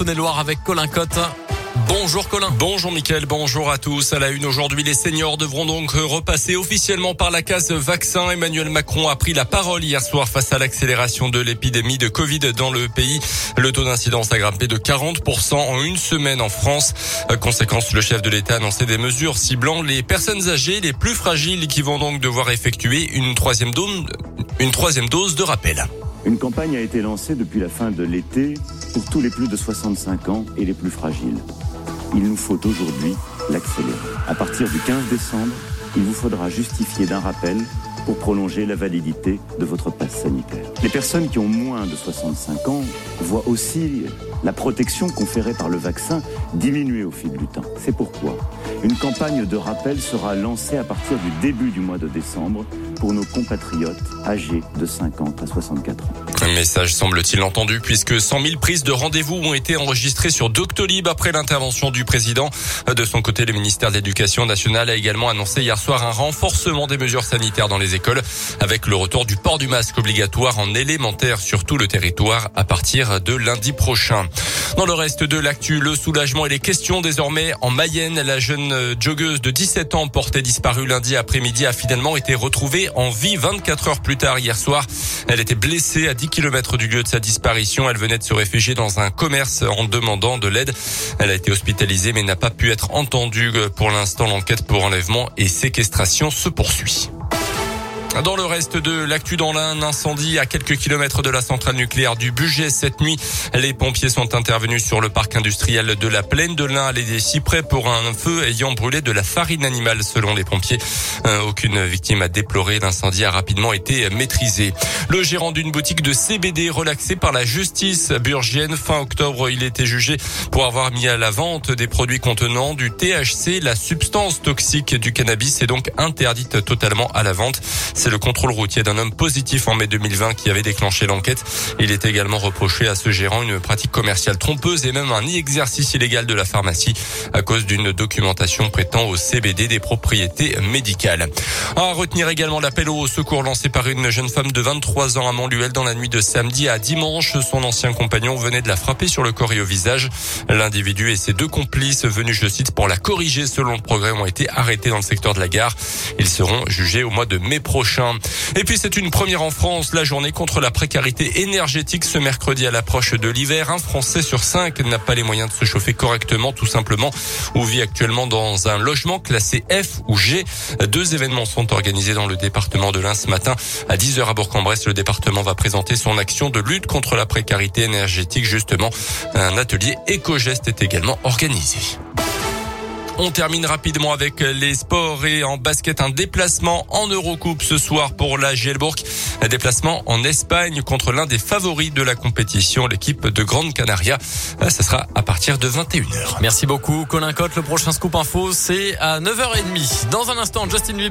Avec Colin Cotte. Bonjour Colin. Bonjour Mickaël, bonjour à tous. À la une aujourd'hui, les seniors devront donc repasser officiellement par la case vaccin. Emmanuel Macron a pris la parole hier soir face à l'accélération de l'épidémie de Covid dans le pays. Le taux d'incidence a grimpé de 40% en une semaine en France. Conséquence, le chef de l'État a annoncé des mesures ciblant les personnes âgées les plus fragiles qui vont donc devoir effectuer une troisième dose, une troisième dose de rappel. Une campagne a été lancée depuis la fin de l'été pour tous les plus de 65 ans et les plus fragiles il nous faut aujourd'hui l'accélérer. À partir du 15 décembre, il vous faudra justifier d'un rappel pour prolonger la validité de votre passe sanitaire. Les personnes qui ont moins de 65 ans voient aussi la protection conférée par le vaccin diminuer au fil du temps. C'est pourquoi une campagne de rappel sera lancée à partir du début du mois de décembre pour nos compatriotes âgés de 50 à 64 ans. Un message semble-t-il entendu puisque 100 000 prises de rendez-vous ont été enregistrées sur Doctolib après l'intervention du président. De son côté, le ministère de l'Éducation nationale a également annoncé hier soir un renforcement des mesures sanitaires dans les écoles avec le retour du port du masque obligatoire en élémentaire sur tout le territoire à partir de lundi prochain. Dans le reste de l'actu, le soulagement et les questions désormais en Mayenne. La jeune joggeuse de 17 ans portée disparue lundi après-midi a finalement été retrouvée en vie 24 heures plus tard hier soir. Elle était blessée à 10 km du lieu de sa disparition. Elle venait de se réfugier dans un commerce en demandant de l'aide. Elle a été hospitalisée mais n'a pas pu être entendue. Pour l'instant, l'enquête pour enlèvement et séquestration se poursuit. Dans le reste de l'actu dans l'Ain, incendie à quelques kilomètres de la centrale nucléaire du budget cette nuit. Les pompiers sont intervenus sur le parc industriel de la plaine de l'Ain, des Cyprès pour un feu ayant brûlé de la farine animale selon les pompiers. Euh, aucune victime a déploré. L'incendie a rapidement été maîtrisé. Le gérant d'une boutique de CBD relaxé par la justice burgienne fin octobre, il était jugé pour avoir mis à la vente des produits contenant du THC, la substance toxique du cannabis est donc interdite totalement à la vente. C'est le contrôle routier d'un homme positif en mai 2020 qui avait déclenché l'enquête. Il est également reproché à ce gérant une pratique commerciale trompeuse et même un exercice illégal de la pharmacie à cause d'une documentation prêtant au CBD des propriétés médicales. À retenir également l'appel au secours lancé par une jeune femme de 23 ans à Montluel dans la nuit de samedi à dimanche. Son ancien compagnon venait de la frapper sur le corps et au visage. L'individu et ses deux complices venus, je cite, pour la corriger selon le progrès ont été arrêtés dans le secteur de la gare. Ils seront jugés au mois de mai prochain. Et puis c'est une première en France, la journée contre la précarité énergétique ce mercredi à l'approche de l'hiver. Un Français sur cinq n'a pas les moyens de se chauffer correctement, tout simplement, ou vit actuellement dans un logement classé F ou G. Deux événements sont organisés dans le département de l'Ain ce matin. À 10h à Bourg-en-Bresse, le département va présenter son action de lutte contre la précarité énergétique. Justement, un atelier éco-geste est également organisé. On termine rapidement avec les sports et en basket un déplacement en Eurocoupe ce soir pour la Gielbourg. Un déplacement en Espagne contre l'un des favoris de la compétition, l'équipe de Grande Canaria. Ça sera à partir de 21h. Merci beaucoup Colin Cotte. Le prochain scoop info, c'est à 9h30. Dans un instant, Justin